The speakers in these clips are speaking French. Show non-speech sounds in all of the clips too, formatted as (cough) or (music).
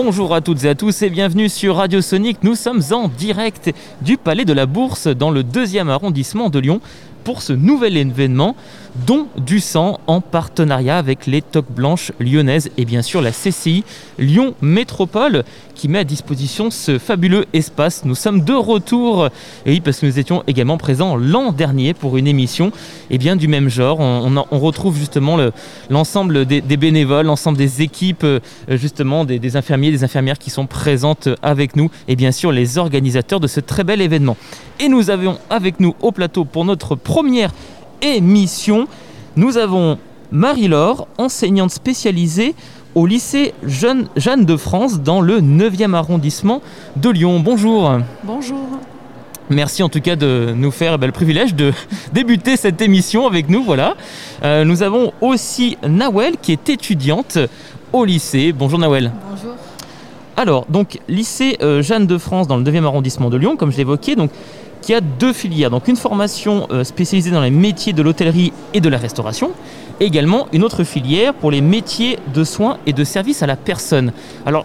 Bonjour à toutes et à tous et bienvenue sur Radio Sonic. Nous sommes en direct du Palais de la Bourse dans le deuxième arrondissement de Lyon pour ce nouvel événement Don du sang en partenariat avec les Toques Blanches lyonnaises et bien sûr la CCI Lyon Métropole qui met à disposition ce fabuleux espace. Nous sommes de retour, et oui, parce que nous étions également présents l'an dernier pour une émission et eh bien, du même genre. On, retrouve justement l'ensemble des, bénévoles, l'ensemble des équipes, euh, justement des, des, infirmiers, des infirmières qui sont présentes avec nous, et bien sûr les organisateurs de ce très bel événement. Et nous avons avec nous au plateau pour notre première émission. Nous avons Marie-Laure, enseignante spécialisée au lycée Jeanne, Jeanne de France dans le 9e arrondissement de Lyon. Bonjour. Bonjour. Merci en tout cas de nous faire eh ben, le privilège de (laughs) débuter cette émission avec nous. Voilà. Euh, nous avons aussi Nawel qui est étudiante au lycée. Bonjour Nawel. Bonjour. Alors, donc lycée euh, Jeanne de France dans le 9e arrondissement de Lyon, comme je l'évoquais. Donc qui a deux filières. Donc une formation euh, spécialisée dans les métiers de l'hôtellerie et de la restauration, et également une autre filière pour les métiers de soins et de services à la personne. Alors,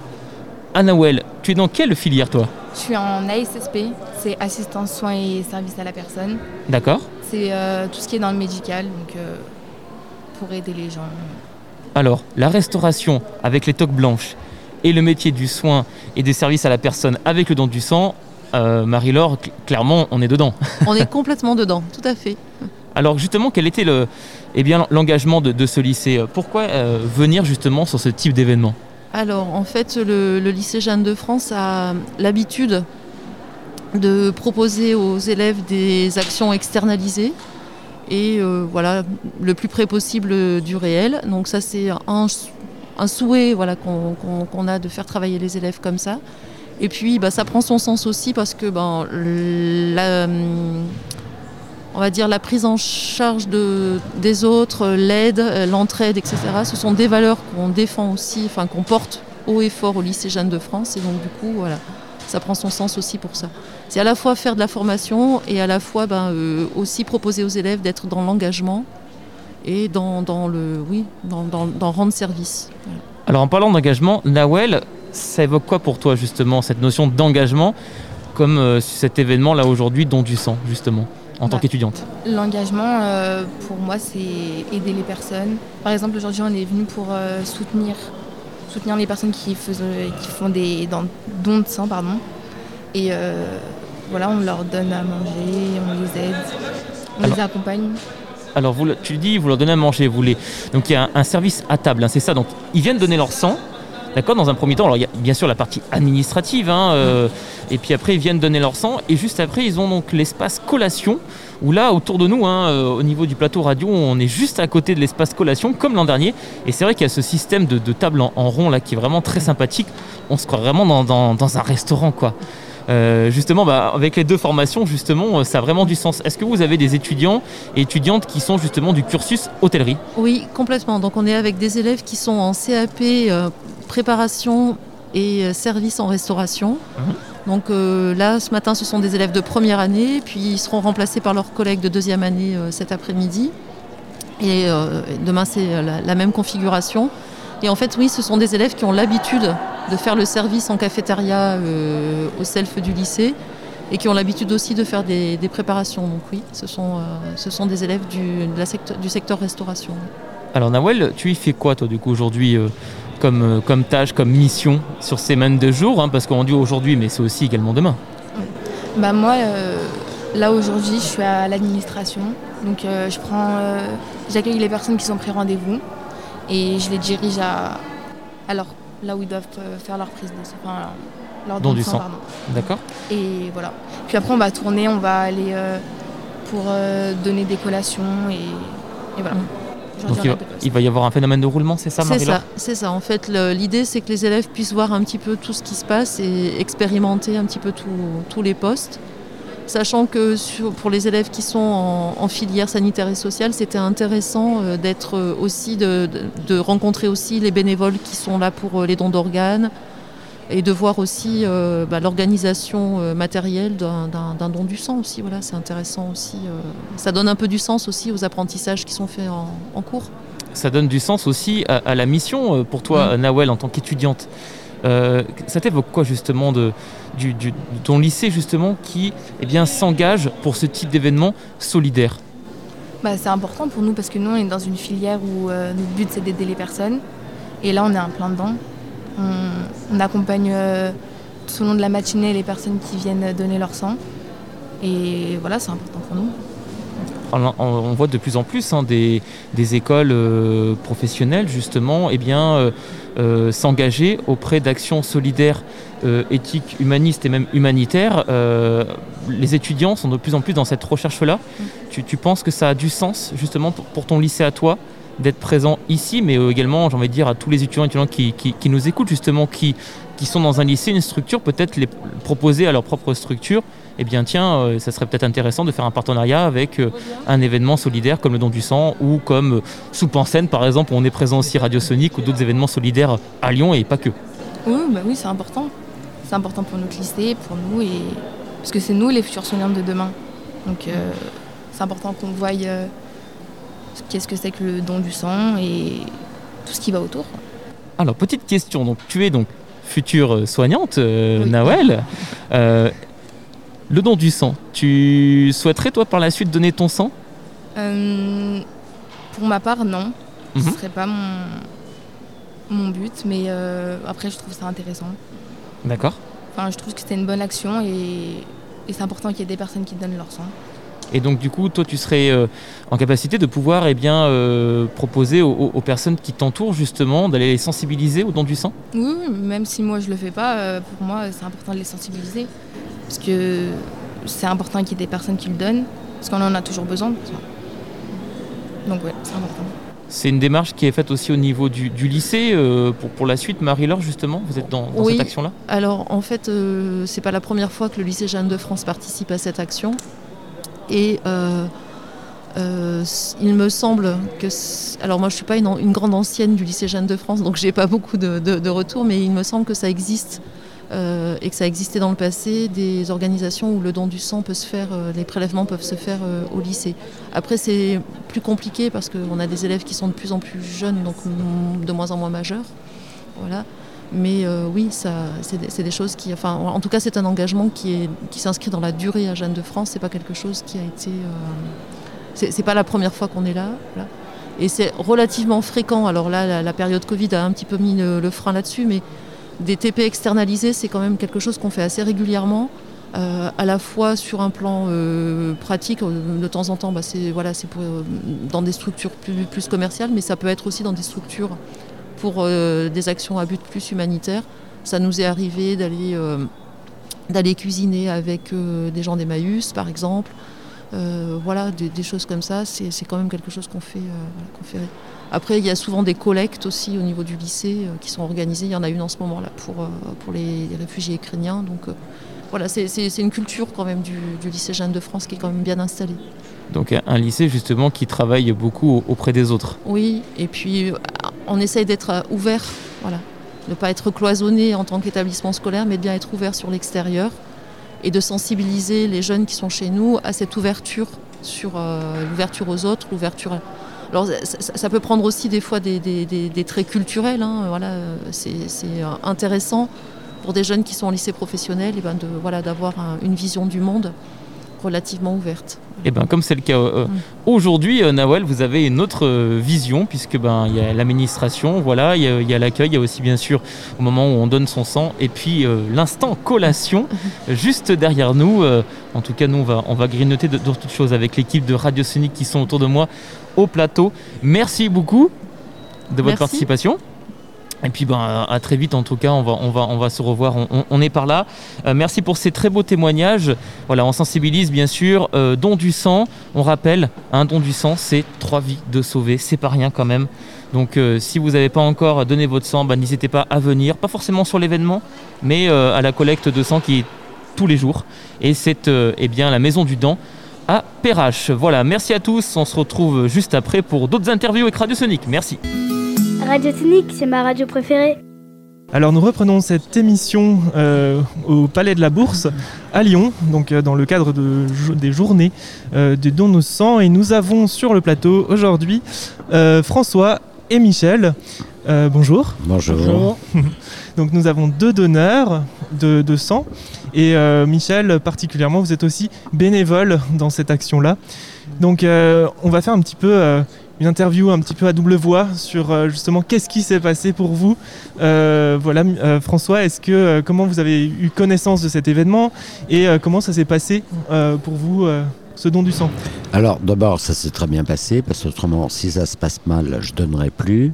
Anawel, tu es dans quelle filière toi? Je suis en ASSP, c'est assistance soins et services à la personne. D'accord. C'est euh, tout ce qui est dans le médical, donc euh, pour aider les gens. Alors, la restauration avec les toques blanches et le métier du soin et des services à la personne avec le don du sang, euh, Marie-Laure, clairement, on est dedans. (laughs) on est complètement dedans, tout à fait. Alors justement, quel était le, eh bien, l'engagement de, ce lycée? Pourquoi euh, venir justement sur ce type d'événement? Alors en fait, le, lycée Jeanne de France a l'habitude de proposer aux élèves des actions externalisées et euh, voilà le plus près possible du réel. Donc ça c'est un, souhait voilà, qu'on a de faire travailler les élèves comme ça. Et puis bah, ça prend son sens aussi parce que ben, la, on va dire la prise en charge de, des autres, l'aide, l'entraide, etc. Ce sont des valeurs qu'on défend aussi, enfin qu'on porte haut et fort au lycée Jeanne de France. Et donc du coup, voilà, ça prend son sens aussi pour ça. C'est à la fois faire de la formation et à la fois ben, euh, aussi proposer aux élèves d'être dans l'engagement et dans, le oui, dans, dans, rendre service. Alors en parlant d'engagement, Nawel, ça évoque quoi pour toi justement cette notion d'engagement comme euh, cet événement là aujourd'hui don du sang justement en tant bah, qu'étudiante? L'engagement euh, pour moi c'est aider les personnes. Par exemple aujourd'hui on est venu pour euh, soutenir, soutenir les personnes qui, qui font des dons de sang pardon. Et voilà on leur donne à manger, on les aide, on les accompagne. Alors vous, tu dis vous leur donnez à manger, vous les... donc il y a un, service à table, hein, c'est ça. Donc ils viennent donner leur sang D'accord Dans un premier temps, alors il y a bien sûr la partie administrative, hein, euh, et puis après ils viennent donner leur sang, et juste après ils ont donc l'espace collation, où là autour de nous, hein, euh, au niveau du plateau radio, on est juste à côté de l'espace collation, comme l'an dernier, et c'est vrai qu'il y a ce système de, table en, rond là qui est vraiment très sympathique, on se croit vraiment dans, un restaurant quoi. Euh, justement, bah, avec les deux formations, justement, ça a vraiment du sens. Est-ce que vous avez des étudiants et étudiantes qui sont justement du cursus hôtellerie? Oui, complètement. Donc on est avec des élèves qui sont en CAP, préparation et service en restauration. Mhm. Donc là, ce matin, ce sont des élèves de première année, puis ils seront remplacés par leurs collègues de deuxième année cet après-midi. Et demain, c'est la, même configuration. Et en fait, oui, ce sont des élèves qui ont l'habitude de faire le service en cafétéria euh, au self du lycée et qui ont l'habitude aussi de faire des, préparations. Donc oui, ce sont, euh, ce sont des élèves du, secteur, du secteur restauration. Alors Nawel, tu y fais quoi toi du coup aujourd'hui euh, comme, comme tâche, comme mission sur ces semaines de jour hein, Parce qu'on dit aujourd'hui, mais c'est aussi également demain. Bah moi, là aujourd'hui, je suis à l'administration. Donc je prends, j'accueille les personnes qui sont pris rendez-vous et je les dirige à, alors là où ils doivent euh, faire leur prise de sang, enfin, leur don, du sang. D'accord. Et voilà. Puis après, on va tourner, on va aller euh, pour euh, donner des collations et, voilà. Mm. Donc il va, y avoir un phénomène de roulement, c'est ça, C'est ça, c'est ça. En fait, l'idée, c'est que les élèves puissent voir un petit peu tout ce qui se passe et expérimenter un petit peu tous les postes sachant que pour les élèves qui sont en, filière sanitaire et sociale, c'était intéressant euh, d'être aussi de, rencontrer aussi les bénévoles qui sont là pour euh, les dons d'organes et de voir aussi bah, l'organisation matérielle d'un don du sang aussi. Voilà, c'est intéressant aussi. ça donne un peu du sens aussi aux apprentissages qui sont faits en, cours. ça donne du sens aussi à, la mission pour toi, mmh. Nawel, en tant qu'étudiante. ça t'évoque quoi justement de, ton lycée justement qui eh bien, s'engage pour ce type d'événement solidaire? Bah, C'est important pour nous parce que nous on est dans une filière où notre but c'est d'aider les personnes et là on est en plein dedans. On, accompagne euh, tout au long de la matinée les personnes qui viennent donner leur sang. Et voilà, c'est important pour nous. On, voit de plus en plus hein, des, écoles euh, professionnelles justement eh bien, euh, s'engager auprès d'actions solidaires, éthiques, humanistes et même humanitaires. les étudiants sont de plus en plus dans cette recherche-là. Mm. Tu, penses que ça a du sens justement pour ton lycée à toi d'être présent ici, mais euh, également, j'ai envie de dire, à tous les étudiants et étudiantes qui, qui, nous écoutent, justement, qui, qui sont dans un lycée, une structure, peut-être les proposer à leur propre structure. Eh bien, tiens, euh, ça serait peut-être intéressant de faire un partenariat avec euh, un événement solidaire comme le don du sang ou comme Soupe en scène, par exemple, où on est présent aussi Radiosonique ou d'autres événements solidaires à Lyon et pas que. Oui, bah oui c'est important. C'est important pour notre lycée, pour nous, et... parce que c'est nous les futurs soignants de demain. Donc, c'est important qu'on voie qu'est-ce que c'est que le don du sang et tout ce qui va autour. Alors, petite question, donc tu es donc future soignante, euh, Nawel. Euh, le don du sang, tu souhaiterais toi par la suite donner ton sang? Euh, Pour ma part, non. Ce ne mhm. serait pas mon, mon but, mais après je trouve ça intéressant. D'accord. Enfin, je trouve que c'est une bonne action et, et c'est important qu'il y ait des personnes qui donnent leur sang. Et donc du coup, toi, tu serais euh, en capacité de pouvoir eh bien, euh, proposer aux, personnes qui t'entourent justement d'aller les sensibiliser au don du sang? Oui, même si moi je le fais pas, euh, pour moi c'est important de les sensibiliser. Parce que c'est important qu'il y ait des personnes qui le donnent, parce qu'on en a toujours besoin. Donc ouais, c'est important. C'est une démarche qui est faite aussi au niveau du, lycée pour, pour la suite. Marie-Laure, justement, vous êtes dans, cette action-là? Alors, en fait, c'est pas la première fois que le lycée Jeanne de France participe à cette action. Et euh, euh, il me semble que. Alors, moi, je ne suis pas une, grande ancienne du lycée Jeanne de France, donc je n'ai pas beaucoup de, retours, mais il me semble que ça existe. Euh, et que ça existait dans le passé, des organisations où le don du sang peut se faire, les prélèvements peuvent se faire au lycée. Après, c'est plus compliqué parce qu'on a des élèves qui sont de plus en plus jeunes, donc de moins en moins majeurs. Voilà. Mais euh, oui, c'est des, choses qui. Enfin, en tout cas, c'est un engagement qui s'inscrit dans la durée à Jeanne de France. C'est pas quelque chose qui a été. Euh, c'est pas la première fois qu'on est là, Et c'est relativement fréquent. Alors là, la, période Covid a un petit peu mis le, frein là-dessus, mais des TP externalisés, c'est quand même quelque chose qu'on fait assez régulièrement. Euh, à la fois sur un plan pratique, de temps en temps, bah, c'est dans des structures plus, commerciales, mais ça peut être aussi dans des structures pour euh, des actions à but plus humanitaire. Ça nous est arrivé d'aller euh, d'aller cuisiner avec euh, des gens d'Emmaüs, par exemple. voilà, des, choses comme ça, c'est quand même quelque chose qu'on fait, fait. Après, il y a souvent des collectes aussi au niveau du lycée qui sont organisées. Il y en a une en ce moment là pour, pour les, réfugiés ukrainiens. Donc voilà, c'est une culture quand même du, du lycée Jeanne de France qui est quand même bien installée. Donc un lycée justement qui travaille beaucoup auprès des autres. Oui, et puis on essaye d'être euh, ouvert, voilà, ne pas être cloisonné en tant qu'établissement scolaire, mais bien être ouvert sur l'extérieur et de sensibiliser les jeunes qui sont chez nous à cette ouverture sur euh, l'ouverture aux autres, l'ouverture. Alors ça, peut prendre aussi des fois des, traits culturels. Hein, voilà, c'est euh, intéressant pour des jeunes qui sont en lycée professionnel, ben voilà d'avoir une vision du monde relativement ouverte. Et eh ben comme c'est le cas euh, mm. aujourd'hui, euh, Nawel, vous avez une autre euh, vision puisque ben il y a l'administration, voilà, il y a, l'accueil, il y a aussi bien sûr au moment où on donne son sang et puis l'instant collation (laughs) juste derrière nous. en tout cas, nous on va on va grignoter d'autres choses avec l'équipe de Radio Sonic qui sont autour de moi au plateau. Merci beaucoup de votre participation. Et puis ben, à très vite en tout cas, on va, se revoir, on, est par là. Euh, merci pour ces très beaux témoignages. Voilà, on sensibilise bien sûr. Euh, don du sang, on rappelle, un don du sang, c'est trois vies de sauver, c'est pas rien quand même. Donc euh, si vous n'avez pas encore donné votre sang, ben, n'hésitez pas à venir, pas forcément sur l'événement, mais à la collecte de sang qui est tous les jours. Et c'est eh bien la maison du Dent à Perrache. Voilà, merci à tous, on se retrouve juste après pour d'autres interviews avec Radio Sonic. Merci. Radio Technique, c'est ma radio préférée. Alors nous reprenons cette émission euh, au Palais de la Bourse à Lyon, donc euh, dans le cadre de, des journées euh, de Don nos sang. Et nous avons sur le plateau aujourd'hui François et Michel. Euh, bonjour. Bonjour. (laughs) Donc nous avons deux donneurs de, de sang. Et euh, Michel, particulièrement, vous êtes aussi bénévole dans cette action-là. Donc euh, on va faire un petit peu euh, une interview un petit peu à double voix sur euh, justement qu'est-ce qui s'est passé pour vous. Euh, voilà, euh, François, est-ce que comment vous avez eu connaissance de cet événement et comment ça s'est passé pour vous ce don du sang? Alors d'abord, ça s'est très bien passé parce qu'autrement, si ça se passe mal, je donnerai plus.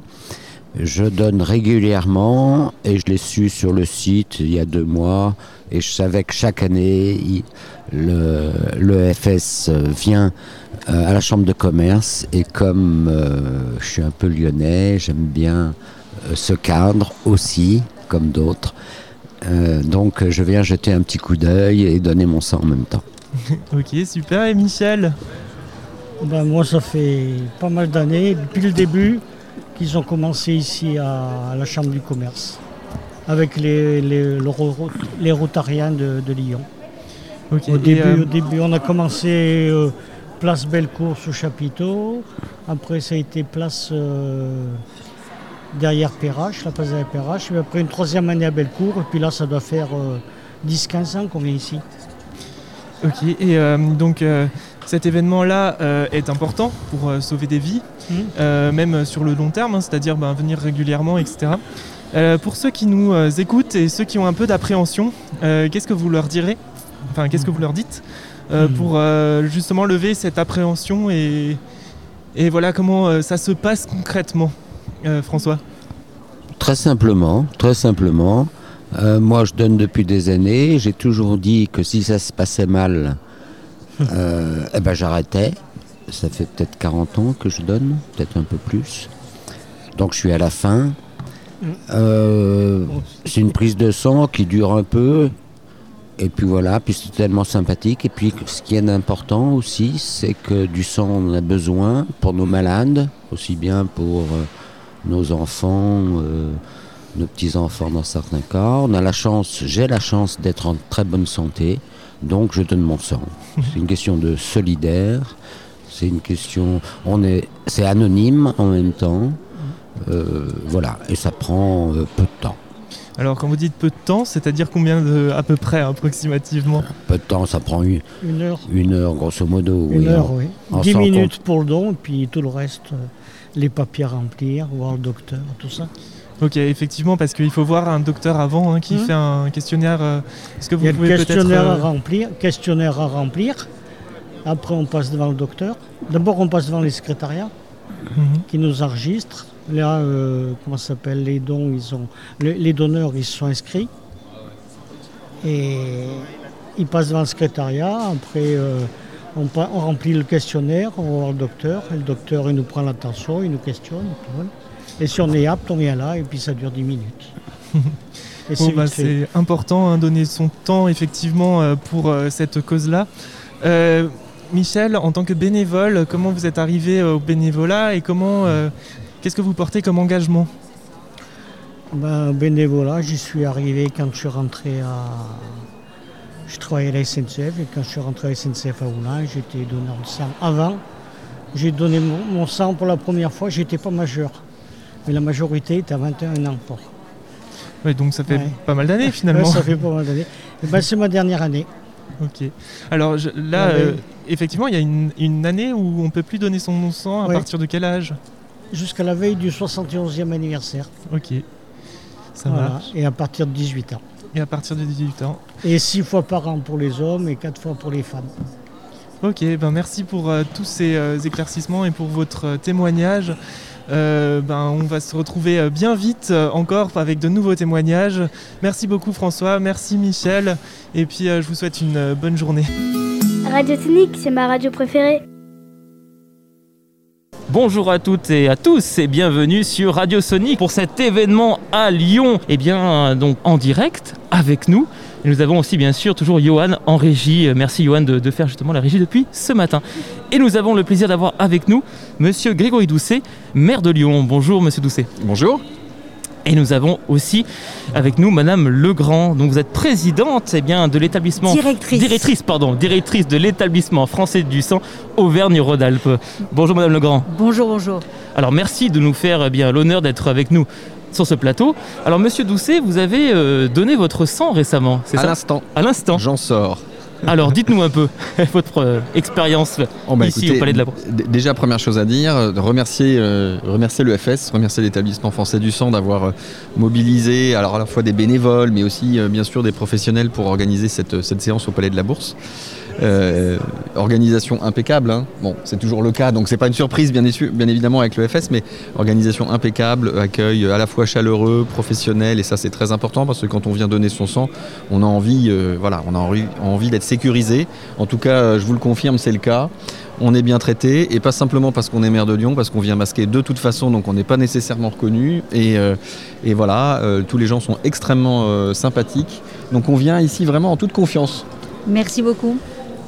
Je donne régulièrement et je l'ai su sur le site il y a deux mois et je savais que chaque année, il- le, le FS vient euh, à la chambre de commerce et comme euh, je suis un peu lyonnais, j'aime bien euh, ce cadre aussi, comme d'autres. Euh, donc je viens jeter un petit coup d'œil et donner mon sang en même temps. (laughs) Ok, super. Et Michel? Ben, moi, ça fait pas mal d'années, depuis le début, qu'ils ont commencé ici à, à la Chambre du commerce, avec les, les, le les Rotariens de, de Lyon. Au et, début, euh, au début, on a commencé euh, place Bellecour sous chapiteau. Après, ça a été place euh, derrière Perrache, la place derrière Perrache. Puis après, une troisième année à Bellecour. Et puis là, ça doit faire euh, 10-15 ans qu'on vient ici. Ok, et donc cet événement-là euh, est important pour euh, sauver des vies, Mhm. euh, même sur le long terme, hein, c'est-à-dire ben, venir régulièrement, etc. Euh, pour ceux qui nous euh, écoutent et ceux qui ont un peu d'appréhension, euh, qu'est-ce que vous leur direz? Enfin, qu'est-ce que vous leur dites? Euh, Mhm. pour euh, justement lever cette appréhension et, et voilà comment euh, ça se passe concrètement, euh, François? Très simplement, très simplement. Euh, moi, je donne depuis des années. J'ai toujours dit que si ça se passait mal, euh, eh ben, j'arrêtais. Ça fait peut-être 40 ans que je donne, peut-être un peu plus. Donc, je suis à la fin. Euh, c'est une prise de sang qui dure un peu. Et puis voilà, puis c'est tellement sympathique. Et puis ce qui est important aussi, c'est que du sang, on a besoin pour nos malades, aussi bien pour euh, nos enfants, euh, nos petits-enfants dans certains cas. On a la chance, j'ai la chance d'être en très bonne santé, donc je donne mon sang. C'est une question de solidaire, c'est une question, on est, c'est anonyme en même temps, Euh, voilà, et ça prend euh, peu de temps. Alors quand vous dites peu de temps, c'est-à-dire combien de, à peu près approximativement? Peu de temps, ça prend une, Une heure. une heure grosso modo. Une oui, heure, en- oui. en 10 sans minutes pour le don, et puis tout le reste, euh, les papiers à remplir, voir le docteur, tout ça. Ok, effectivement, parce qu'il faut voir un docteur avant hein, qui Mhm. fait un questionnaire. euh, Est-ce que vous Il y a pouvez peut-être. questionnaire à euh, remplir, questionnaire à remplir. Après, on passe devant le docteur. D'abord, on passe devant les secrétariats mhm. qui nous enregistrent. Là, euh, comment ça s'appelle Les dons, ils ont, les, les donneurs, ils se sont inscrits. Et ils passent devant le secrétariat. Après, euh, on, on remplit le questionnaire, on va voir le docteur. Et le docteur, il nous prend l'attention, il nous questionne. Et si on est apte, on vient là, et puis ça dure 10 minutes. (laughs) Bon, bah, c'est important, hein, donner son temps effectivement euh, pour euh, cette cause-là. Euh, Michel, en tant que bénévole, comment vous êtes arrivé au bénévolat et comment, qu'est-ce que vous portez comme engagement? Ben, bénévolat, j'y suis arrivé quand je suis rentré à. Je travaillais à la SNCF et quand je suis rentré à la SNCF à Oulin, j'étais donneur de sang. Avant, j'ai donné mon, mon sang pour la première fois, j'étais pas majeur. Mais la majorité était à 21 ans fort. Ouais, Donc ça fait Ouais. pas mal d'années finalement. Ça fait pas mal d'années. Et ben, c'est ma dernière année. Ok. Alors je- là, Ouais, euh, effectivement, il y a une, une année où on peut plus donner son sang. À partir de quel âge? Jusqu'à la veille du 71e anniversaire. Ok. Ça Voilà. marche. Et à partir de 18 ans. Et à partir de 18 ans. Et 6 fois par an pour les hommes et 4 fois pour les femmes. Ok, ben merci pour euh, tous ces euh, éclaircissements et pour votre témoignage. Euh, ben, on va se retrouver euh, bien vite euh, encore avec de nouveaux témoignages. Merci beaucoup François, merci Michel, et puis euh, je vous souhaite une bonne journée. Radio Tonique, c'est ma radio préférée. Bonjour à toutes et à tous et bienvenue sur Radio Sonic pour cet événement à Lyon. Et bien donc en direct avec nous. Et nous avons aussi bien sûr toujours Johan en régie. Euh, Merci Johan de, de faire justement la régie depuis ce matin. Et nous avons le plaisir d'avoir avec nous Monsieur Grégory Doucet, maire de Lyon. Bonjour Monsieur Doucet. Bonjour. Et nous avons aussi avec nous Madame Legrand, dont vous êtes présidente eh bien, de l'établissement... Directrice. Directrice, pardon. Directrice de l'établissement français du sang Auvergne-Rhône-Alpes. Bonjour Madame Legrand. Bonjour, bonjour. Alors merci de nous faire eh bien l'honneur d'être avec nous sur ce plateau. Alors Monsieur Doucet, vous avez euh, donné votre sang récemment, c'est À ça? l'instant, À l'instant. j'en sors. Alors dites-nous un peu (laughs) votre euh, expérience Oh, bah, ici écoutez, au Palais de la Bourse. Déjà, première chose à dire, euh, remercier, euh, remercier le FS, remercier l'établissement français du sang d'avoir euh, mobilisé alors à la fois des bénévoles, mais aussi euh, bien sûr des professionnels pour organiser cette, cette séance au Palais de la Bourse. Euh, organisation impeccable, hein. bon, c'est toujours le cas, donc c'est pas une surprise bien, évidemment avec le FS, mais organisation impeccable, accueil à la fois chaleureux, professionnel, et ça c'est très important parce que quand on vient donner son sang, on a envie, euh, voilà, on a envie, d'être sécurisé. En tout cas, je vous le confirme, c'est le cas. On est bien traité et pas simplement parce qu'on est maire de Lyon, parce qu'on vient masquer de toute façon, donc on n'est pas nécessairement reconnu. Et, euh, voilà, tous les gens sont extrêmement sympathiques. Donc on vient ici vraiment en toute confiance. Merci beaucoup.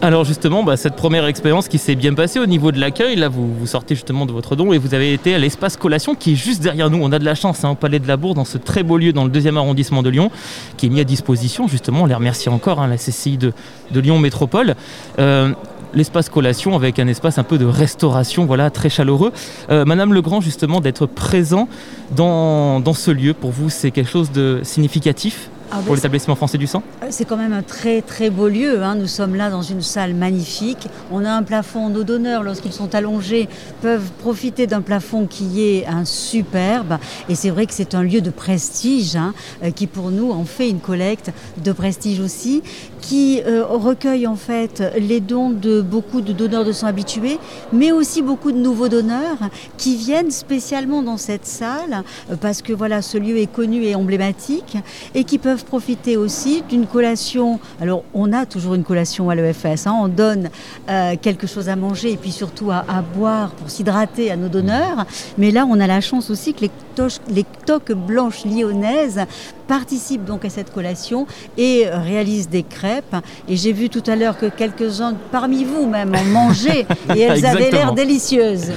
Alors justement, bah, cette première expérience qui s'est bien passée au niveau de l'accueil, là vous, vous sortez justement de votre don et vous avez été à l'espace collation qui est juste derrière nous. On a de la chance hein, au Palais de la Bourse, dans ce très beau lieu dans le deuxième arrondissement de Lyon, qui est mis à disposition justement, on les remercie encore, hein, la CCI de, Lyon Métropole. Euh, L'espace collation avec un espace un peu de restauration, voilà, très chaleureux. Euh, Madame Legrand, justement, d'être présent dans ce lieu, pour vous, c'est quelque chose de significatif? Ah, pour ben, l'établissement français du sang c'est- c'est quand même un très très beau lieu. hein. Nous sommes là dans une salle magnifique. On a un plafond. Nos donneurs, lorsqu'ils sont allongés, peuvent profiter d'un plafond qui est un superbe. Et c'est vrai que c'est un lieu de prestige hein, euh, qui pour nous en fait une collecte de prestige aussi, qui euh, recueille en fait les dons de beaucoup de donneurs de sang habitués, mais aussi beaucoup de nouveaux donneurs qui viennent spécialement dans cette salle euh, parce que voilà ce lieu est connu et emblématique et qui peuvent profiter aussi d'une collation. Alors on a toujours une collation à l'EFS, hein, on donne euh, quelque chose à manger et puis surtout à, à boire pour s'hydrater à nos donneurs, mais là on a la chance aussi que les, toches- les toques blanches lyonnaises participent donc à cette collation et réalisent des crêpes. Et j'ai vu tout à l'heure que quelques-uns parmi vous même en mangeaient (laughs) et elles avaient l'air délicieuses.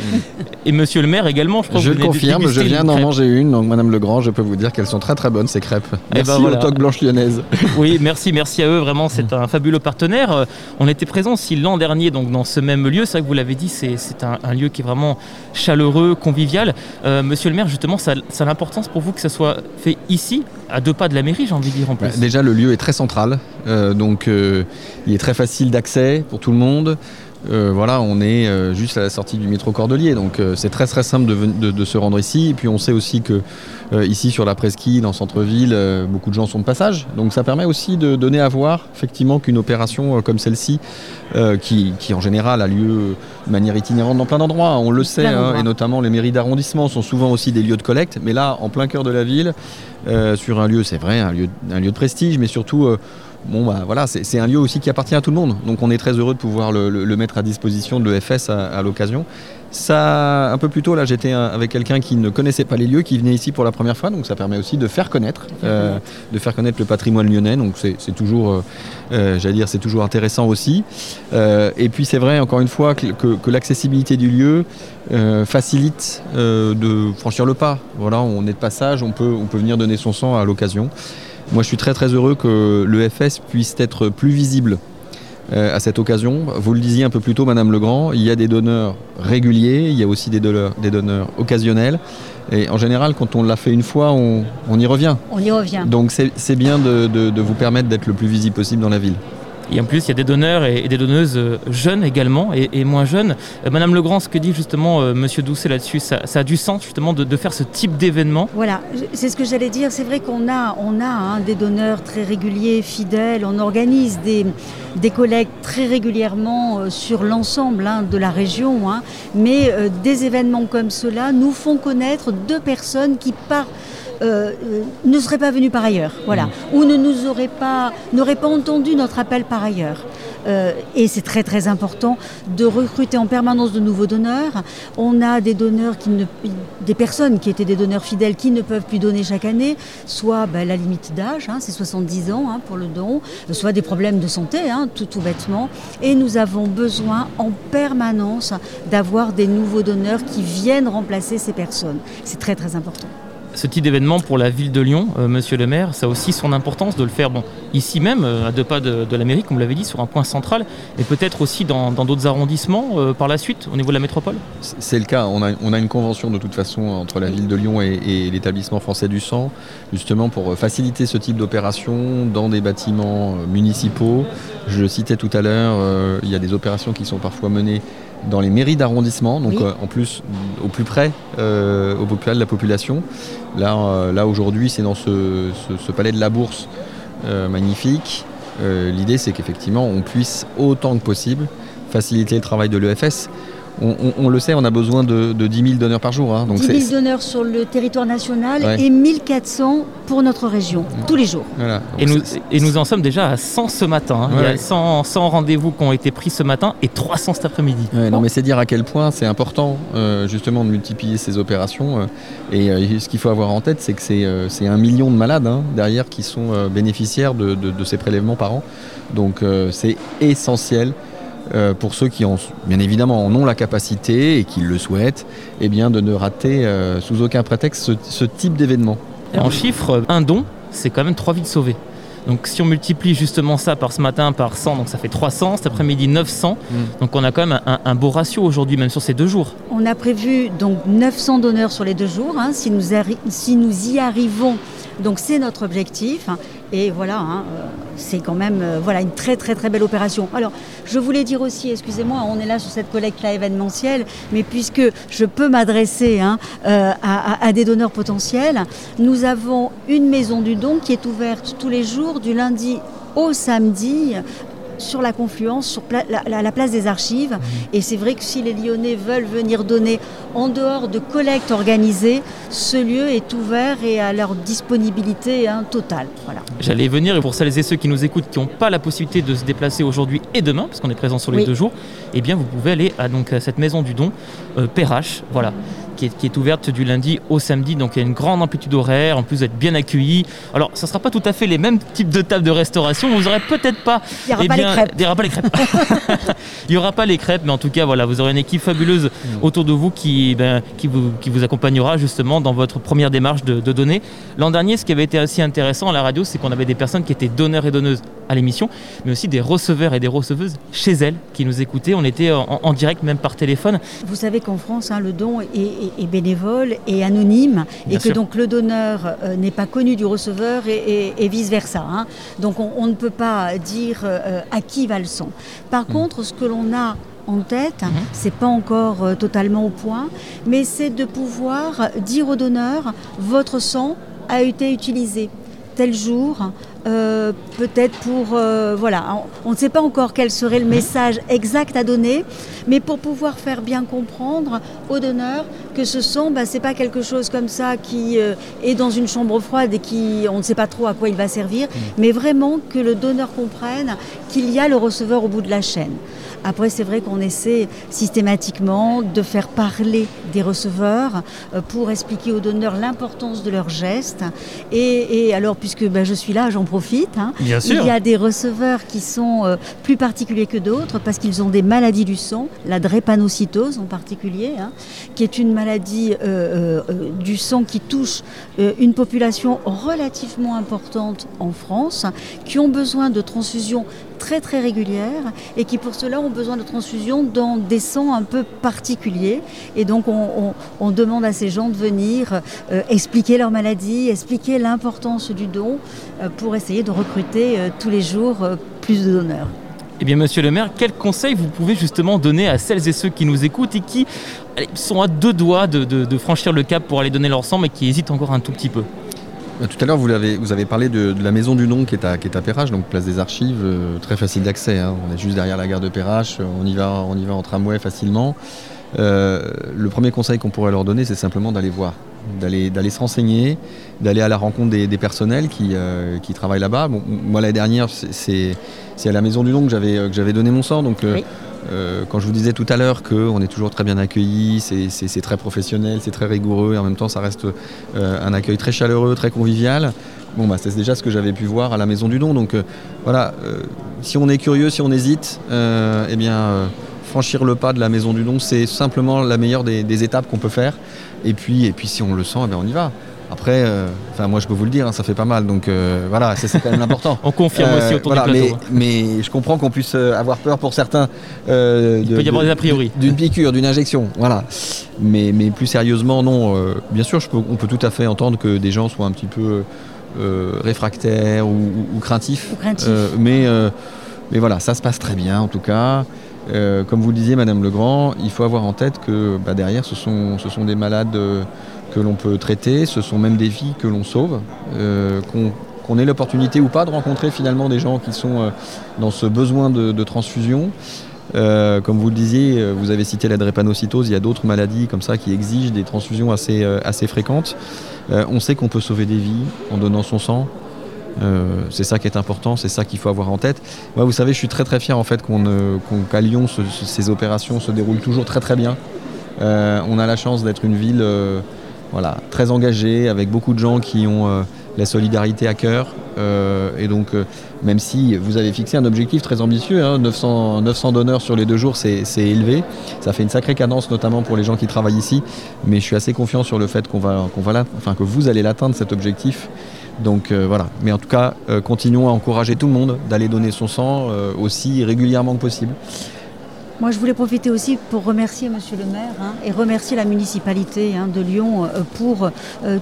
Et Monsieur le maire également, je crois Je que le vous de confirme, je viens d'en manger une, donc Madame Legrand, je peux vous dire qu'elles sont très très bonnes ces crêpes. Eh Merci ben voilà. aux toques blanches lyonnaises. (laughs) Oui, merci, merci à eux. Vraiment, c'est un fabuleux partenaire. Euh, On était présents aussi l'an dernier, donc dans ce même lieu. C'est vrai que vous l'avez dit, c'est c'est un, un lieu qui est vraiment chaleureux, convivial. Euh, monsieur le maire, justement, ça, ça a l'importance pour vous que ça soit fait ici, à deux pas de la mairie, j'ai envie de dire en plus. Bah, Déjà, le lieu est très central, euh, donc euh, il est très facile d'accès pour tout le monde. Euh, voilà, on est euh, juste à la sortie du métro Cordelier, donc euh, c'est très très simple de, ven- de- de se rendre ici. Et puis on sait aussi que ici sur la presqu'île, en centre-ville, beaucoup de gens sont de passage, donc ça permet aussi de donner à voir effectivement qu'une opération comme celle-ci, qui, qui en général a lieu de manière itinérante dans plein d'endroits, on le sait, hein, et notamment les mairies d'arrondissement sont souvent aussi des lieux de collecte, mais là, en plein cœur de la ville, sur un lieu, c'est vrai, un lieu, un lieu de prestige, mais surtout, bon, bah, voilà, c'est un lieu aussi qui appartient à tout le monde. Donc on est très heureux de pouvoir le, le- le mettre à disposition de l'EFS à, à l'occasion. Ça, un peu plus tôt, là, j'étais euh, avec quelqu'un qui ne connaissait pas les lieux, qui venait ici pour la première fois, donc ça permet aussi de faire connaître, euh, de faire connaître le patrimoine lyonnais. Donc c'est toujours, euh, j'allais dire, c'est toujours intéressant aussi. Euh, et puis c'est vrai, encore une fois, que, que- que l'accessibilité du lieu facilite de franchir le pas. Voilà, on est de passage, on peut, on peut venir donner son sang à l'occasion. Moi, je suis très très heureux que l'EFS puisse être plus visible euh, à cette occasion. Vous le disiez un peu plus tôt, Madame Legrand, il y a des donneurs réguliers, il y a aussi des donneurs, des donneurs occasionnels. Et en général, quand on l'a fait une fois, on, on y revient. On y revient. Donc c'est c'est bien de, de- de vous permettre d'être le plus visible possible dans la ville. Et en plus, il y a des donneurs et, des donneuses euh, jeunes également et, moins jeunes. Euh, Madame Legrand, ce que dit justement euh, Monsieur Doucet là-dessus, ça, a du sens justement de, faire ce type d'événement. Voilà, c'est ce que j'allais dire. C'est vrai qu'on a, on a hein, des donneurs très réguliers, fidèles. On organise des, des collectes très régulièrement euh, sur l'ensemble hein, de la région. hein. Mais des événements comme cela nous font connaître deux personnes qui par euh, euh, ne seraient pas venues par ailleurs, voilà, ou ne nous auraient pas, n'auraient pas entendu notre appel par ailleurs. Euh, et c'est très très important de recruter en permanence de nouveaux donneurs. On a des donneurs qui ne, des personnes qui étaient des donneurs fidèles qui ne peuvent plus donner chaque année, soit ben, la limite d'âge, hein, c'est 70 ans hein, pour le don, soit des problèmes de santé, hein, tout, tout bêtement. Et nous avons besoin en permanence d'avoir des nouveaux donneurs qui viennent remplacer ces personnes. C'est très très important. Ce type d'événement pour la ville de Lyon, euh, monsieur le maire, ça a aussi son importance de le faire ici même, euh, à deux pas de, de la mairie, comme vous l'avez dit, sur un point central, et peut-être aussi dans d'autres arrondissements euh, par la suite, au niveau de la métropole? C'est le cas. On a, une convention de toute façon entre la ville de Lyon et, l'établissement français du sang, justement pour faciliter ce type d'opération dans des bâtiments municipaux. Je citais tout à l'heure, il y a des opérations qui sont parfois menées dans les mairies d'arrondissement, donc Oui. euh, en plus au plus près euh, au plus de la population. Là, euh, là aujourd'hui, c'est dans ce, ce- ce palais de la Bourse magnifique. L'idée, c'est qu'effectivement, on puisse autant que possible faciliter le travail de l'EFS. On, on- on le sait, on a besoin de, de 10 000 donneurs par jour. hein, donc 10 000 c'est- donneurs sur le territoire national Ouais. et 1400 pour notre région, tous les jours. voilà. et nous, c'est- et nous en sommes déjà à 100 ce matin. hein. Il y a 100, 100 rendez-vous qui ont été pris ce matin et 300 cet après-midi. Ouais, non, mais c'est dire à quel point c'est important euh, justement de multiplier ces opérations. euh, et euh, ce qu'il faut avoir en tête, c'est que c'est euh, un million de malades hein, derrière qui sont euh, bénéficiaires de, de- de ces prélèvements par an. Donc euh, c'est essentiel euh, pour ceux qui en, bien évidemment en ont la capacité et qui le souhaitent, eh bien de ne rater euh, sous aucun prétexte ce, ce type d'événement. En chiffres, un don, c'est quand même 3 vies sauvées. Donc si on multiplie justement ça par ce matin par 100, donc ça fait 300, cet après-midi 900. Mm. Donc on a quand même un, un beau ratio aujourd'hui, même sur ces deux jours. On a prévu donc 900 donneurs sur les deux jours. hein, si, nous arri- si nous y arrivons, donc c'est notre objectif. hein, et voilà, hein, euh, c'est quand même euh, voilà une très très très belle opération. Alors, je voulais dire aussi, excusez-moi, on est là sur cette collecte-là événementielle, mais puisque je peux m'adresser hein, euh, à, des donneurs potentiels, nous avons une maison du don qui est ouverte tous les jours du lundi au samedi sur la confluence, sur pla- la, la- la place des archives. Et c'est vrai que si les Lyonnais veulent venir donner en dehors de collectes organisées, ce lieu est ouvert et à leur disponibilité hein, totale. Voilà. J'allais venir et pour celles et ceux qui nous écoutent qui n'ont pas la possibilité de se déplacer aujourd'hui et demain, parce qu'on est présent sur les Oui. deux jours, eh bien vous pouvez aller à, donc, à cette maison du don, euh, Perrache, voilà, qui est, qui est ouverte du lundi au samedi. Donc il y a une grande amplitude horaire, en plus vous êtes bien accueillis. Alors ça ne sera pas tout à fait les mêmes types de tables de restauration, vous n'aurez peut-être pas Il n'y aura Eh pas bien, les crêpes. Il n'y aura pas les crêpes. (laughs) il n'y aura pas les crêpes, mais en tout cas, voilà, vous aurez une équipe fabuleuse autour de vous qui, ben, qui, vous, qui vous accompagnera justement dans votre première démarche de, de donner. L'an dernier, ce qui avait été assez intéressant à la radio, c'est qu'on avait des personnes qui étaient donneurs et donneuses à l'émission, mais aussi des receveurs et des receveuses chez elles qui nous écoutaient. On était en, en direct, même par téléphone. Vous savez qu'en France, hein, le don est, est- est bénévole et anonyme, Bien et que donc le donneur euh, n'est pas connu du receveur et, et- et vice-versa. hein. Donc on, on ne peut pas dire euh, à qui va le sang. Par contre, ce que l'on a en tête, Mhm. c'est pas encore euh, totalement au point, mais c'est de pouvoir dire au donneur votre sang a été utilisé tel jour, euh, peut-être pour... euh, voilà, on on ne sait pas encore quel serait le message exact à donner, mais pour pouvoir faire bien comprendre au donneur que ce sang, bah, c'est pas quelque chose comme ça qui euh, est dans une chambre froide et qui on ne sait pas trop à quoi il va servir, mais vraiment que le donneur comprenne qu'il y a le receveur au bout de la chaîne. Après, c'est vrai qu'on essaie systématiquement de faire parler des receveurs euh, pour expliquer aux donneurs l'importance de leurs gestes. Et, et alors, puisque ben, je suis là, j'en profite. hein. Bien Il y a des receveurs qui sont euh, plus particuliers que d'autres parce qu'ils ont des maladies du sang, la drépanocytose en particulier, hein, qui est une maladie euh, euh, euh, du sang qui touche euh, une population relativement importante en France, qui ont besoin de transfusions très très régulières et qui pour cela ont besoin de transfusions dans des sangs un peu particuliers. Et donc on, demande à ces gens de venir euh, expliquer leur maladie, expliquer l'importance du don pour essayer de recruter tous les jours plus de donneurs. Eh bien, monsieur le maire, quels conseils vous pouvez justement donner à celles et ceux qui nous écoutent et qui sont à deux doigts de, franchir le cap pour aller donner leur sang, mais qui hésitent encore un tout petit peu Euh, Tout à l'heure, vous, avez parlé de, la maison du nom qui est à, Perrache, donc place des Archives, euh, très facile d'accès. hein. On est juste derrière la gare de Perrache, on y va en tramway facilement. Euh, le premier conseil qu'on pourrait leur donner, c'est simplement d'aller voir, d'aller, d'aller se renseigner, d'aller à la rencontre des, des personnels qui, euh, qui travaillent là-bas. Bon, moi, l'année dernière, c'est, c'est, c'est à la maison du nom que j'avais, euh, que j'avais donné mon sang, donc. Oui. euh, quand je vous disais tout à l'heure qu'on est toujours très bien accueillis, c'est, très professionnel, c'est très rigoureux et en même temps ça reste un accueil très chaleureux, très convivial. Bon, bah, c'est déjà ce que j'avais pu voir à la Maison du Don. Donc euh, voilà, euh, si on est curieux, si on hésite, euh, eh bien, franchir le pas de la Maison du Don, c'est simplement la meilleure des, des étapes qu'on peut faire. Et puis, et puis si on le sent, eh bien, on y va. Après, euh, enfin moi je peux vous le dire, hein, ça fait pas mal, donc euh, voilà, ça, c'est quand même important. (laughs) On confirme Euh, aussi autour voilà, du plateau. mais, mais je comprends qu'on puisse avoir peur pour certains. euh, Il de- peut y avoir de- des a priori. D'une piqûre, d'une injection, voilà. Mais, mais plus sérieusement, non. euh, bien sûr, je peux- on peut tout à fait entendre que des gens soient un petit peu euh, réfractaires ou, ou- ou craintifs. Ou craintifs. Euh, mais, euh, mais voilà, ça se passe très bien en tout cas. Euh, comme vous le disiez, Madame Legrand, il faut avoir en tête que bah, derrière, ce sont, des malades euh, que l'on peut traiter, ce sont même des vies que l'on sauve, euh, qu'on ait l'opportunité ou pas de rencontrer finalement des gens qui sont dans ce besoin de, transfusion. Comme vous le disiez, vous avez cité la drépanocytose, il y a d'autres maladies comme ça qui exigent des transfusions assez, fréquentes. On sait qu'on peut sauver des vies en donnant son sang. Euh, c'est ça qui est important, c'est ça qu'il faut avoir en tête. Moi, vous savez, je suis très très fier en fait qu'on, euh, qu'à Lyon, ce- ce- ces opérations se déroulent toujours très très bien. Euh, on a la chance d'être une ville voilà, très engagée, avec beaucoup de gens qui ont la solidarité à cœur. Et donc, même si vous avez fixé un objectif très ambitieux, hein, 900, 900 donneurs sur les deux jours, c'est, élevé. Ça fait une sacrée cadence, notamment pour les gens qui travaillent ici. Mais je suis assez confiant sur le fait qu'on va, qu'on va enfin, que vous allez l'atteindre cet objectif. Donc euh, voilà. Mais en tout cas, euh, continuons à encourager tout le monde d'aller donner son sang euh, aussi régulièrement que possible. Moi, je voulais profiter aussi pour remercier Monsieur le maire hein, et remercier la municipalité hein, de Lyon pour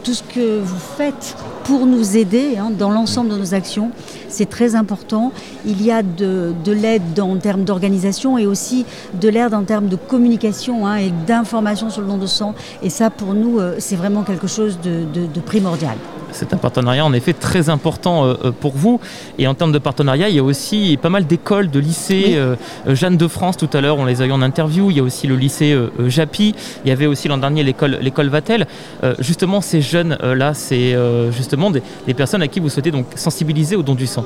tout ce que vous faites pour nous aider hein, dans l'ensemble de nos actions. C'est très important. Il y a de, de l'aide en termes d'organisation et aussi de l'aide en termes de communication et d'information sur le don de sang. Et ça, pour nous, c'est vraiment quelque chose de primordial. C'est un partenariat en effet très important euh, euh, pour vous. Et en termes de partenariat, il y a aussi pas mal d'écoles, de lycées. Oui. euh, Jeanne de France, tout à l'heure, on les a eu en interview. Il y a aussi le lycée Japy. Il y avait aussi l'an dernier l'école l'école Vatel. Justement, ces jeunes-là, c'est justement des, des personnes à qui vous souhaitez donc sensibiliser au don du sang.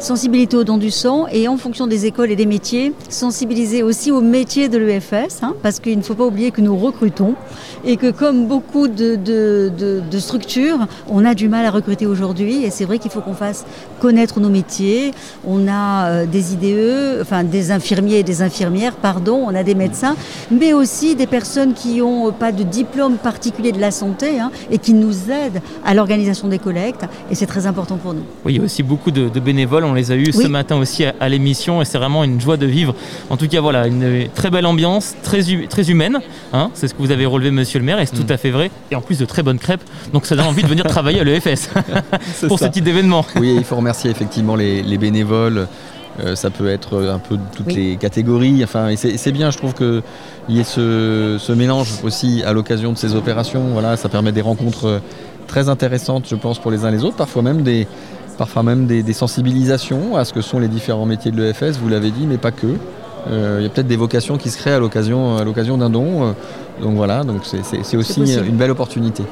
Sensibilité au don du sang et en fonction des écoles et des métiers, sensibiliser aussi au métier de l'EFS, hein, parce qu'il ne faut pas oublier que nous recrutons et que comme beaucoup de, structures, on a du mal à recruter aujourd'hui et c'est vrai qu'il faut qu'on fasse connaître nos métiers. On a euh, des IDE, enfin des infirmiers et des infirmières, pardon, on a des médecins, mais aussi des personnes qui n'ont pas de diplôme particulier de la santé hein, et qui nous aident à l'organisation des collectes et c'est très important pour nous. Oui, il y a aussi beaucoup de bénévoles. On les a eus ce matin aussi à, à l'émission et c'est vraiment une joie de vivre. En tout cas, voilà, une très belle ambiance, très, hu- très humaine. hein. c'est ce que vous avez relevé, monsieur le maire, et c'est tout à fait vrai. Et en plus de très bonnes crêpes. Donc ça donne envie de venir (laughs) travailler à l'EFS (laughs) pour ce type d'événement. Oui, il faut remercier effectivement les, les bénévoles. Euh, ça peut être un peu de toutes Oui. les catégories. Enfin, c'est bien, je trouve qu'il y ait ce, ce mélange aussi à l'occasion de ces opérations. Voilà, ça permet des rencontres euh, très intéressantes, je pense, pour les uns les autres. Parfois même des, parfois même des, des sensibilisations à ce que sont les différents métiers de l'EFS, vous l'avez dit, mais pas que. Euh, Il y a peut-être des vocations qui se créent à l'occasion à l'occasion d'un don. euh, donc voilà, donc c'est- aussi possible. une belle opportunité.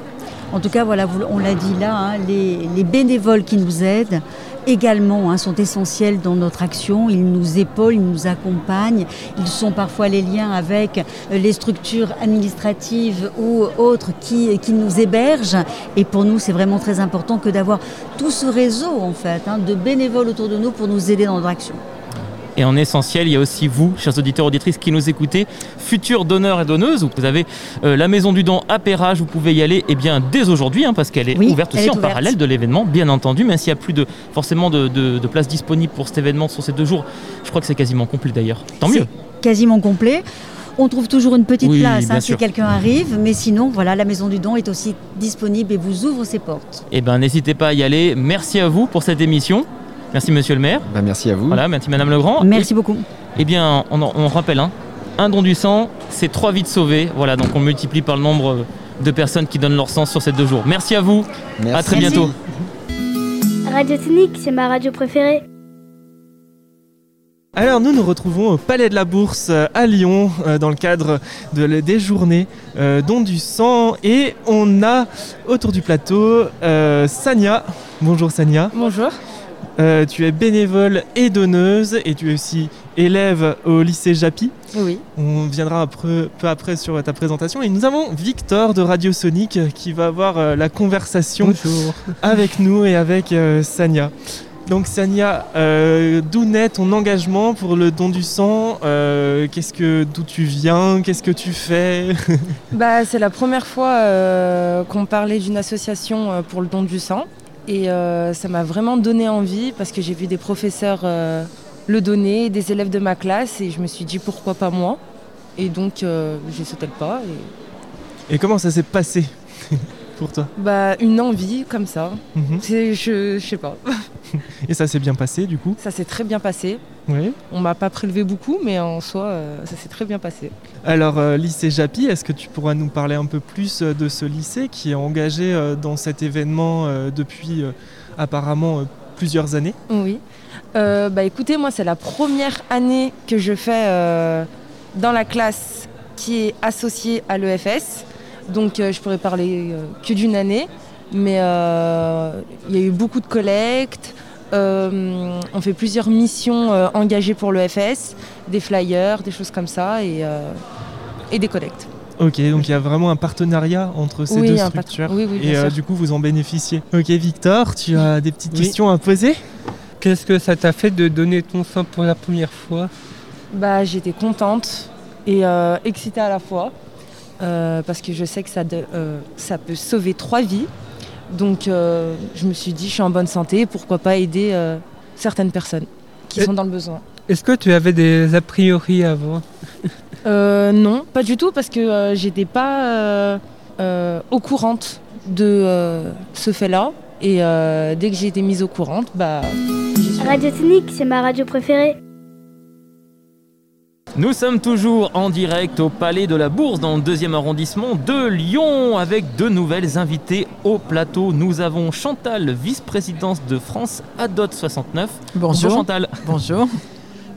En tout cas, voilà, on l'a dit là, hein, les, les bénévoles qui nous aident également hein, sont essentiels dans notre action. Ils nous épaulent, ils nous accompagnent. Ils sont parfois les liens avec euh, les structures administratives ou autres qui, nous hébergent. Et pour nous, c'est vraiment très important que d'avoir tout ce réseau en fait hein, de bénévoles autour de nous pour nous aider dans notre action. Et en essentiel, il y a aussi vous, chers auditeurs auditrices qui nous écoutez, futurs donneurs et donneuses. Vous avez euh, la maison du don à Perrage, vous pouvez y aller eh bien, dès aujourd'hui, hein, parce qu'elle est Oui, ouverte aussi est en ouverte. parallèle de l'événement, bien entendu, même s'il n'y a plus de, forcément de, de, de place disponible pour cet événement sur ces deux jours. Je crois que c'est quasiment complet d'ailleurs. Tant mieux. Quasiment complet. On trouve toujours une petite Oui, place hein, si quelqu'un arrive, mais sinon, voilà, la Maison du Don est aussi disponible et vous ouvre ses portes. Eh bien, n'hésitez pas à y aller. Merci à vous pour cette émission. Merci, monsieur le maire. Ben, merci à vous. Voilà, merci, madame Legrand. Merci beaucoup. Eh bien, on, on rappelle, hein, un don du sang, c'est trois vies sauvées. Voilà, donc on multiplie par le nombre de personnes qui donnent leur sang sur ces deux jours. Merci à vous. Merci. À très Merci. bientôt. Radio Tonique, c'est ma radio préférée. Alors nous nous retrouvons au Palais de la Bourse euh, à Lyon euh, dans le cadre de, le- des journées euh, Don du sang et on a autour du plateau euh, Sania. Bonjour Sania. Bonjour. Euh, tu es bénévole et donneuse et tu es aussi élève au lycée Japy. Oui. On viendra après- peu après sur ta présentation et nous avons Victor de Radio Sonic qui va avoir euh, la conversation Bonjour. avec nous et avec euh, Sania. Donc Sania, euh, d'où naît ton engagement pour le don du sang? Qu'est-ce que d'où tu viens? Qu'est-ce que tu fais? Bah c'est la première fois qu'on parlait d'une association pour le don du sang et euh, ça m'a vraiment donné envie parce que j'ai vu des professeurs euh, le donner, des élèves de ma classe et je me suis dit pourquoi pas moi et donc euh, j'ai sauté le pas et Et comment ça s'est passé (laughs) pour toi? Bah une envie comme ça. Mhm. (laughs) Je, je sais pas. (laughs) Et ça s'est bien passé du coup? Ça s'est très bien passé. Oui. On m'a pas prélevé beaucoup mais en soi ça s'est très bien passé. Alors euh, lycée Japy, est-ce que tu pourras nous parler un peu plus euh, de ce lycée qui est engagé euh, dans cet événement depuis apparemment plusieurs années? Oui. Bah écoutez, moi c'est la première année que je fais dans la classe qui est associée à l'EFS. Donc je pourrais parler que d'une année. Mais il y a eu beaucoup de collectes. Euh, on fait plusieurs missions euh, engagées pour l'EFS, des flyers, des choses comme ça et, euh, et des collectes. Ok, donc il y a vraiment un partenariat entre ces Oui, deux structures. oui, oui, bien et euh, du coup, vous en bénéficiez. Ok, Victor, tu as des petites Oui. questions à poser? Qu'est-ce que ça t'a fait de donner ton sang pour la première fois? Bah, j'étais contente et euh, excitée à la fois euh, parce que je sais que ça, de- euh, ça peut sauver trois vies. Donc, euh, je me suis dit, je suis en bonne santé, pourquoi pas aider euh, certaines personnes qui Et- sont dans le besoin. Est-ce que tu avais des a priori avant? Euh, non, pas du tout parce que euh, j'étais pas euh, euh, au courante de euh, ce fait-là. Et euh, dès que j'ai été mise au courant, bah. Radio Tonique, c'est ma radio préférée. Nous sommes toujours en direct au Palais de la Bourse dans le deuxième arrondissement de Lyon avec deux nouvelles invitées au plateau. Nous avons Chantal, vice-présidente de France Adot 69. Bonjour. Chantal. Bonjour.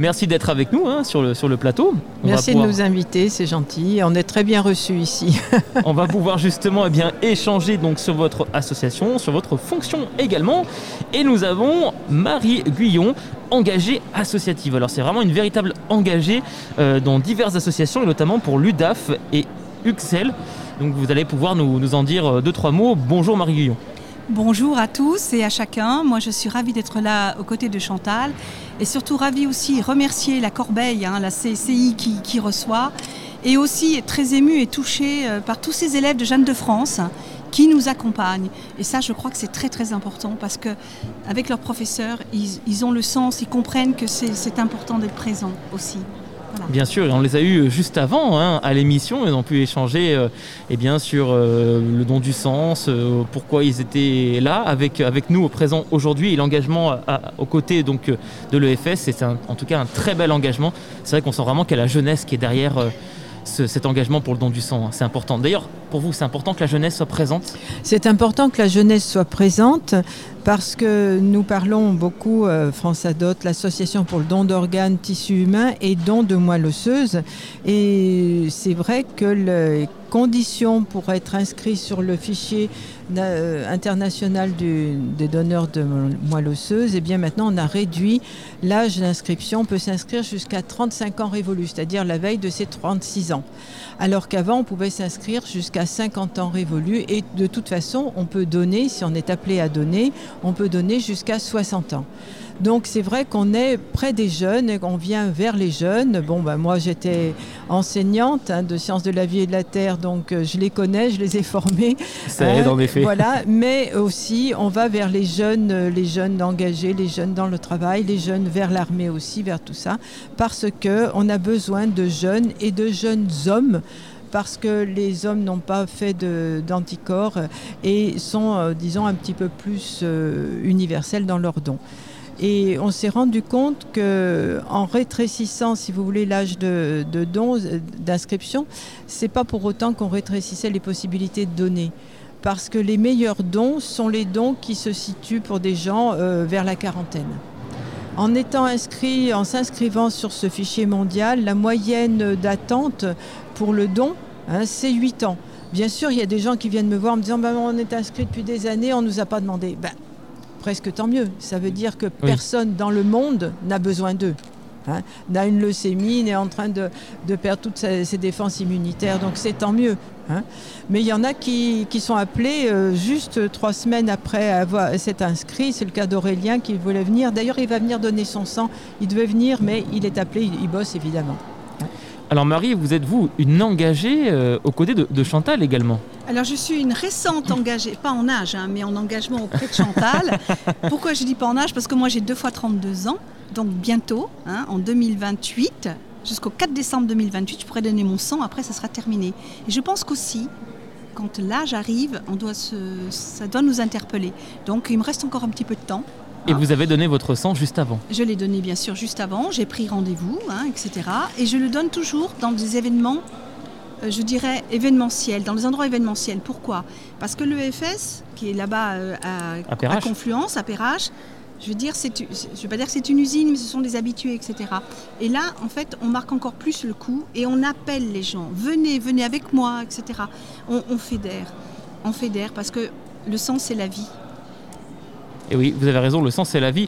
Merci d'être avec nous hein, sur, le, sur le plateau. On Merci pouvoir- de nous inviter, c'est gentil. On est très bien reçus ici. (laughs) On va (laughs) pouvoir justement eh bien, échanger donc sur votre association, sur votre fonction également. Et nous avons Marie Guyon, engagée associative. Alors c'est vraiment une véritable engagée euh, dans diverses associations, et notamment pour l'UDAF et UXEL. Donc vous allez pouvoir nous, nous en dire euh, deux, trois mots. Bonjour Marie Guyon. Bonjour à tous et à chacun. Moi, je suis ravie d'être là aux côtés de Chantal et surtout ravie aussi remercier la Corbeille, hein, la CCI qui, reçoit, et aussi très émue et touchée euh, par tous ces élèves de Jeanne de France qui nous accompagnent. Et ça, je crois que c'est très très important parce que avec leurs professeurs, ils, ils ont le sens, ils comprennent que c'est important d'être présent aussi. Bien sûr, et on les a eus juste avant hein, à l'émission. Ils ont pu échanger euh, eh bien, sur euh, le don du sens, euh, pourquoi ils étaient là avec, avec nous au présent aujourd'hui et l'engagement aux côtés donc, euh, de l'EFS. C'est en tout cas un très bel engagement. C'est vrai qu'on sent vraiment qu'il y a la jeunesse qui est derrière euh, ce- cet engagement pour le don du sang. hein. C'est important. D'ailleurs, pour vous, c'est important que la jeunesse soit présente? C'est important que la jeunesse soit présente parce que nous parlons beaucoup, euh, France Adot, l'association pour le don d'organes, tissus humains et don de moelle osseuse. Et c'est vrai que les conditions pour être inscrit sur le fichier euh, international des donneurs de moelle osseuse, et bien maintenant on a réduit l'âge d'inscription. On peut s'inscrire jusqu'à 35 ans révolus, c'est-à-dire la veille de ses 36 ans. Alors qu'avant, on pouvait s'inscrire jusqu'à 50 ans révolus. Et de toute façon, on peut donner, si on est appelé à donner, on peut donner jusqu'à 60 ans. Donc c'est vrai qu'on est près des jeunes et qu'on vient vers les jeunes. Bon, ben, moi j'étais enseignante hein, de sciences de la vie et de la terre, donc euh, je les connais, je les ai formés. Ça aide, en effet. Voilà, mais aussi on va vers les jeunes, euh, les jeunes engagés, les jeunes dans le travail, les jeunes vers l'armée aussi, vers tout ça, parce que on a besoin de jeunes et de jeunes hommes parce que les hommes n'ont pas fait d'anticorps et sont, euh, disons, un petit peu plus euh, universels dans leurs dons. Et on s'est rendu compte que en rétrécissant, si vous voulez, l'âge de, de don, euh, d'inscription, c'est pas pour autant qu'on rétrécissait les possibilités de donner. Parce que les meilleurs dons sont les dons qui se situent pour des gens vers la quarantaine. En étant inscrit, en s'inscrivant sur ce fichier mondial, la moyenne d'attente pour le don, hein, c'est 8 ans. Bien sûr, il y a des gens qui viennent me voir en me disant bah, on est inscrit depuis des années, on ne nous a pas demandé. Ben, presque tant mieux. Ça veut dire que personne dans le monde n'a besoin d'eux. hein, n'a une leucémie, n'est en train de, de perdre toutes ses, ses défenses immunitaires. Donc c'est tant mieux. hein. Mais il y en a qui, qui sont appelés euh, juste trois semaines après avoir s'être inscrit. C'est le cas d'Aurélien qui voulait venir. D'ailleurs, il va venir donner son sang. Il devait venir, mais il est appelé, il, il bosse évidemment. Alors Marie, vous êtes vous une engagée euh, aux côtés de, de Chantal également Alors je suis une récente engagée, pas en âge, hein, mais en engagement auprès de Chantal. (laughs) Pourquoi je dis pas en âge? Parce que moi j'ai deux fois 32 ans, donc bientôt, hein, en 2028, jusqu'au 4 décembre 2028, je pourrais donner mon sang, après ça sera terminé. Et je pense qu'aussi, quand l'âge arrive, on doit se, ça doit nous interpeller. Donc il me reste encore un petit peu de temps. Et vous avez donné votre sang juste avant. Je l'ai donné bien sûr juste avant, j'ai pris rendez-vous, hein, etc. Et je le donne toujours dans des événements, euh, je dirais événementiels, dans des endroits événementiels. Pourquoi? Parce que l'EFS, qui est là-bas euh, à. Confluence, à Perrache, je veux dire, je vais pas dire que c'est une usine, mais ce sont des habitués, etc. Et là, en fait, on marque encore plus le coup et on appelle les gens. Venez, venez avec moi, etc. On, on fédère. On fédère parce que le sang, c'est la vie. Et oui, vous avez raison, le sang c'est la vie.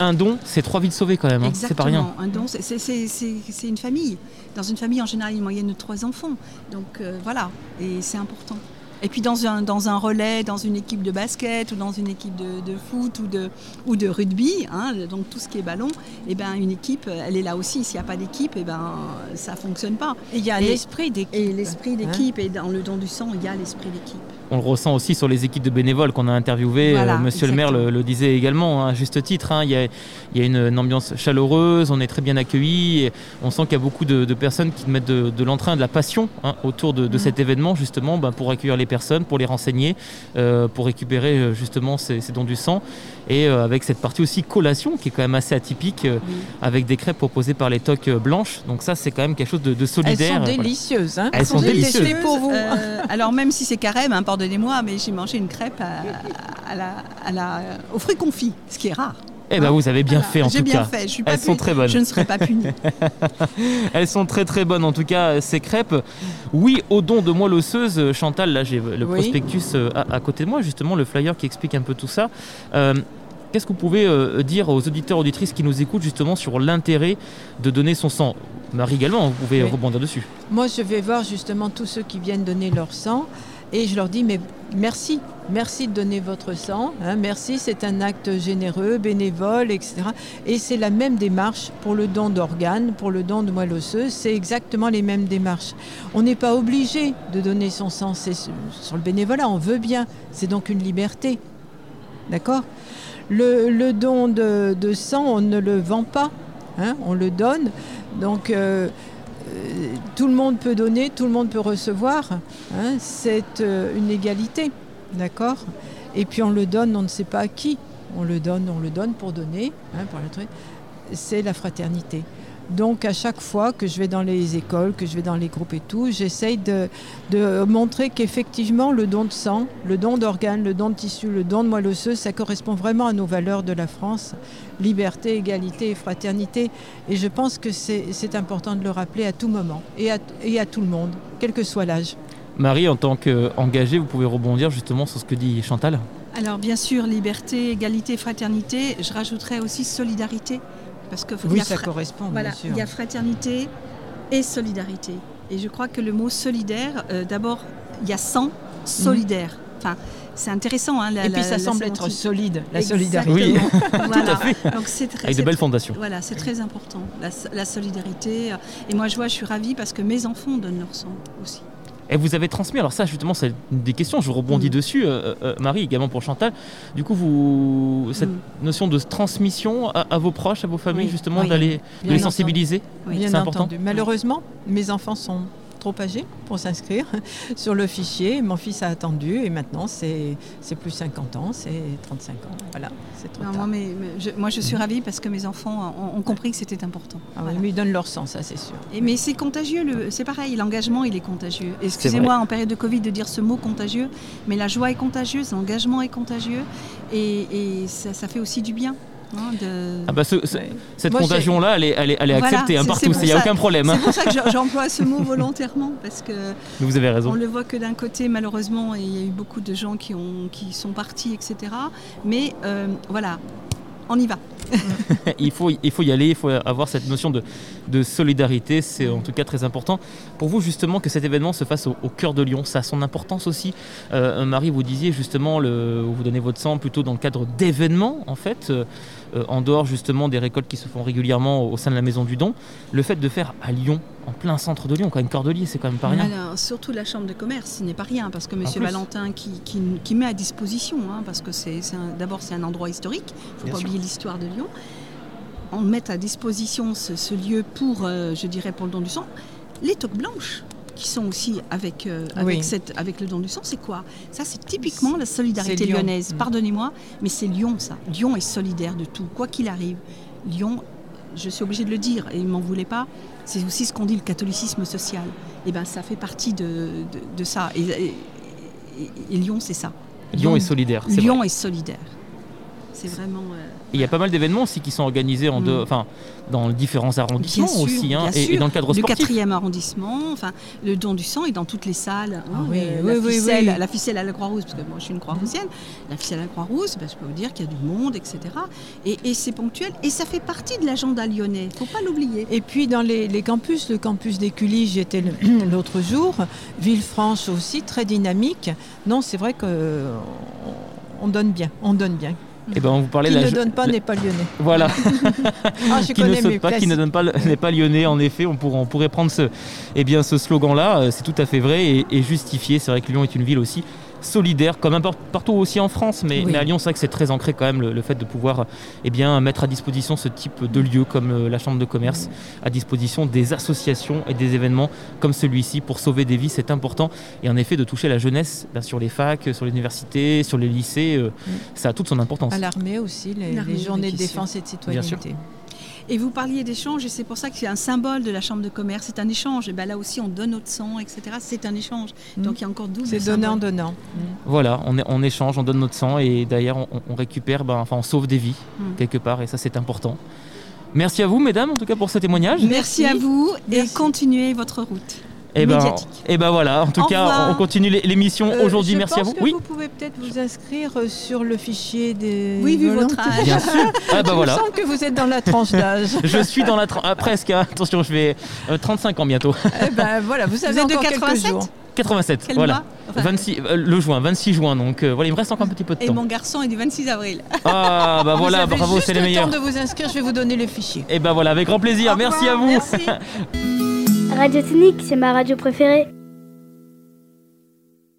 Un don, c'est trois vies sauvées quand même, hein, c'est pas rien. Exactement. Un don, c'est- c'est- c'est c'est- c'est une famille. Dans une famille, en général, il y a une moyenne de trois enfants. Donc euh, voilà, et c'est important. Et puis dans un, dans un relais, dans une équipe de basket ou dans une équipe de, de foot ou de, ou de rugby, hein, donc tout ce qui est ballon, et ben une équipe, elle est là aussi. S'il n'y a pas d'équipe, et ben ça fonctionne pas. Et il y a l'esprit d'équipe. Et l'esprit d'équipe, et dans le don du sang, il y a l'esprit d'équipe. On le ressent aussi sur les équipes de bénévoles qu'on a interviewées. Voilà, Euh, Monsieur le maire le, le disait également, hein, à juste titre. hein, Il y, a, il y a une, une ambiance chaleureuse, on est très bien accueillis. et On sent qu'il y a beaucoup de, de personnes qui mettent de, de l'entrain, de la passion hein, autour de, de Mm. cet événement, justement, ben, pour accueillir les personnes, pour les renseigner, euh, pour récupérer euh, justement ces, ces dons du sang. Et euh, avec cette partie aussi collation qui est quand même assez atypique, euh, avec des crêpes proposées par les toques blanches. Donc ça, c'est quand même quelque chose de, de Elles solidaire. sont délicieuses. Hein Elles sont délicieuses. Pour vous. Euh, alors même si c'est carême, hein, pardonnez-moi, mais j'ai mangé une crêpe à, à la, à la, aux fruits confits, ce qui est rare. Eh ben, vous avez bien Voilà, fait en j'ai tout bien cas. fait, je suis pas Elles sont très bonnes. Je ne serai pas punie. (laughs) Elles sont très très bonnes en tout cas ces crêpes. Oui, au don de moelle osseuse, Chantal, là j'ai le Oui. prospectus euh, à, à côté de moi, justement le flyer qui explique un peu tout ça. Euh, Qu'est-ce que vous pouvez euh, dire aux auditeurs auditrices qui nous écoutent justement sur l'intérêt de donner son sang? Marie également, vous pouvez Oui. rebondir dessus. Moi, je vais voir justement tous ceux qui viennent donner leur sang et je leur dis mais merci, merci de donner votre sang, hein, merci, c'est un acte généreux, bénévole, etc. Et c'est la même démarche pour le don d'organes, pour le don de moelle osseuse, c'est exactement les mêmes démarches. On n'est pas obligé de donner son sang, c'est sur le bénévolat, on veut bien, c'est donc une liberté, d'accord? Le, don de, sang, on ne le vend pas, hein, on le donne. Donc euh, tout le monde peut donner, tout le monde peut recevoir. hein, c'est euh, une égalité, d'accord? Et puis on le donne, on ne sait pas à qui. On le donne, on le donne pour donner, hein. C'est la fraternité. Donc à chaque fois que je vais dans les écoles, que je vais dans les groupes et tout, j'essaye de, de montrer qu'effectivement le don de sang, le don d'organes, le don de tissu, le don de moelle osseuse, ça correspond vraiment à nos valeurs de la France. Liberté, égalité et fraternité. Et je pense que c'est c'est important de le rappeler à tout moment et à, et à tout le monde, quel que soit l'âge. Marie, en tant qu'engagée, vous pouvez rebondir justement sur ce que dit Chantal? Alors bien sûr, liberté, égalité, fraternité, je rajouterais aussi solidarité. Parce que Oui, il y a ça fra- correspond, bien Voilà, sûr. il y a fraternité et solidarité. Et je crois que le mot solidaire, euh, d'abord, il y a 100 solidaire. Enfin, c'est intéressant. hein, la- Et puis ça la semble être solide, la Exactement. solidarité. Oui, (laughs) Voilà. tout à fait. Donc c'est très- Avec de belles fondations. Voilà, c'est très important, la, la solidarité. Et moi, je vois, je suis ravie parce que mes enfants donnent leur sang aussi. Et vous avez transmis, alors ça justement c'est une des questions, je rebondis Mm. dessus, euh, euh, Marie également pour Chantal. Du coup, vous, cette Mm. notion de transmission à, à vos proches, à vos familles, Oui, justement, oui, d'aller les sensibiliser, c'est important. entendu. Malheureusement, mes enfants sont trop âgés pour s'inscrire (laughs) sur le fichier. Mon fils a attendu et maintenant c'est plus 50 ans, c'est 35 ans. Voilà, c'est trop Non, tard. moi, mais, mais je, moi, je suis ravie parce que mes enfants ont, ont compris que c'était important. Ah Voilà. ils donnent leur sang, ça c'est sûr. Et, mais c'est contagieux, c'est pareil, l'engagement il est contagieux. Excusez-moi en période de Covid de dire ce mot contagieux, mais la joie est contagieuse, l'engagement est contagieux et, et ça, ça fait aussi du bien. Hein, de... Ah bah ce- ce- Ouais. cette contagion-là, elle est, elle est, elle est Voilà, acceptée hein, partout, il n'y a aucun problème. hein. C'est pour ça que j'emploie ce mot volontairement parce que vous avez raison. on le voit que d'un côté malheureusement il y a eu beaucoup de gens qui, ont, qui sont partis etc. Mais euh, voilà, on y va. (laughs) il, faut, il faut y aller, il faut avoir cette notion de, de solidarité, c'est en tout cas très important. Pour vous justement que cet événement se fasse au, au cœur de Lyon, ça a son importance aussi. Euh, Marie, vous disiez justement, le, vous donnez votre sang plutôt dans le cadre d'événements en fait, euh, en dehors justement des récoltes qui se font régulièrement au sein de la Maison du Don. Le fait de faire à Lyon, en plein centre de Lyon, quand même Cordelier, c'est quand même pas rien. Alors, surtout la chambre de commerce, ce n'est pas rien, parce que M. Valentin qui, qui- qui met à disposition, hein, parce que c'est d'abord c'est un endroit historique, il ne faut Bien pas sûr. oublier l'histoire de Lyon, on met à disposition ce, ce lieu pour, euh, je dirais, pour le don du sang. Les toques blanches, qui sont aussi avec, euh, avec, Oui. cette, avec le don du sang, c'est quoi? Ça, c'est typiquement la solidarité lyonnaise. Mm. Pardonnez-moi, mais c'est Lyon, ça. Lyon est solidaire de tout, quoi qu'il arrive. Lyon, je suis obligée de le dire, et il m'en voulait pas, c'est aussi ce qu'on dit le catholicisme social. Et ben, ça fait partie de, de, de ça. Et, et- et- et Lyon, c'est ça. Lyon est solidaire, c'est Lyon vrai. est solidaire. C'est vraiment. euh, Il y a pas mal d'événements aussi qui sont organisés en Mm. deux- enfin, dans différents arrondissements Bien sûr, aussi, hein, bien et, dans le cadre du sportif. 4e arrondissement, enfin, le don du sang est dans toutes les salles. hein, oui, euh, oui, la, oui, ficelle, oui. la ficelle à la Croix-Rousse, parce que moi je suis une Croix-Roussienne, la ficelle à la Croix-Rousse, ben, je peux vous dire qu'il y a du monde, etc. Et, et c'est ponctuel, et ça fait partie de l'agenda lyonnais, il ne faut pas l'oublier. Et puis dans les, les campus, le campus d'Écully, j'y étais le- (clears throat) l'autre jour, Villefranche aussi, très dynamique. Non, c'est vrai que on- on donne bien, on donne bien. Et ben, on vous parlait Qui de la ne donne pas n'est pas lyonnais. Voilà. (laughs) Ah, je (laughs) qui ne saute mes pas, qui ne donne pas, n'est pas lyonnais. En effet, on pourrait, on pourrait prendre ce, eh bien, ce slogan-là. euh, C'est tout à fait vrai et, et justifié. C'est vrai que Lyon est une ville aussi solidaire, comme un par- partout aussi en France. Mais, Oui. mais à Lyon, c'est vrai que c'est très ancré quand même le, le fait de pouvoir eh bien, mettre à disposition ce type de lieu comme euh, la Chambre de commerce, à disposition des associations et des événements comme celui-ci pour sauver des vies. C'est important. Et en effet, de toucher la jeunesse ben, sur les facs, sur les universités, sur les lycées, euh, ça a toute son importance. À l'armée aussi, les, journées de défense et de Bien sûr. citoyenneté. Et vous parliez d'échange, et c'est pour ça que c'est un symbole de la Chambre de commerce, c'est un échange. Et ben là aussi, on donne notre sang, etc. C'est un échange. Donc il y a encore double C'est donnant-donnant. Voilà, on, est- on échange, on donne notre sang et d'ailleurs on, on récupère, ben, enfin on sauve des vies Mm. quelque part et ça c'est important. Merci à vous mesdames en tout cas pour ce témoignage. Merci à vous et continuez votre route. Et ben, médiatique. et ben voilà, en tout Au cas revoir. on continue l'é- l'émission Euh, aujourd'hui. Merci à vous. que Oui, vous pouvez peut-être vous inscrire euh, sur le fichier des Oui, vu votre âge. bien sûr. (laughs) Ah bah Il me semble que vous êtes dans la tranche d'âge. (laughs) Je suis dans la tra- ah, presque. hein. Attention, je vais euh, 35 ans bientôt. Eh ben voilà, vous avez êtes de encore quelques 87? jours. 87. Quel voilà. mois Enfin, 26 euh, le juin, 26 juin. Donc euh, voilà, il me reste encore un petit peu de Et temps. mon garçon est du 26 avril. Ah bah (laughs) voilà, vous avez bravo, c'est les le meilleurs. temps de vous inscrire, je vais vous donner les fichiers. Et ben voilà, avec grand plaisir. Au Merci à vous. Merci. Radio Tonique, c'est ma radio préférée.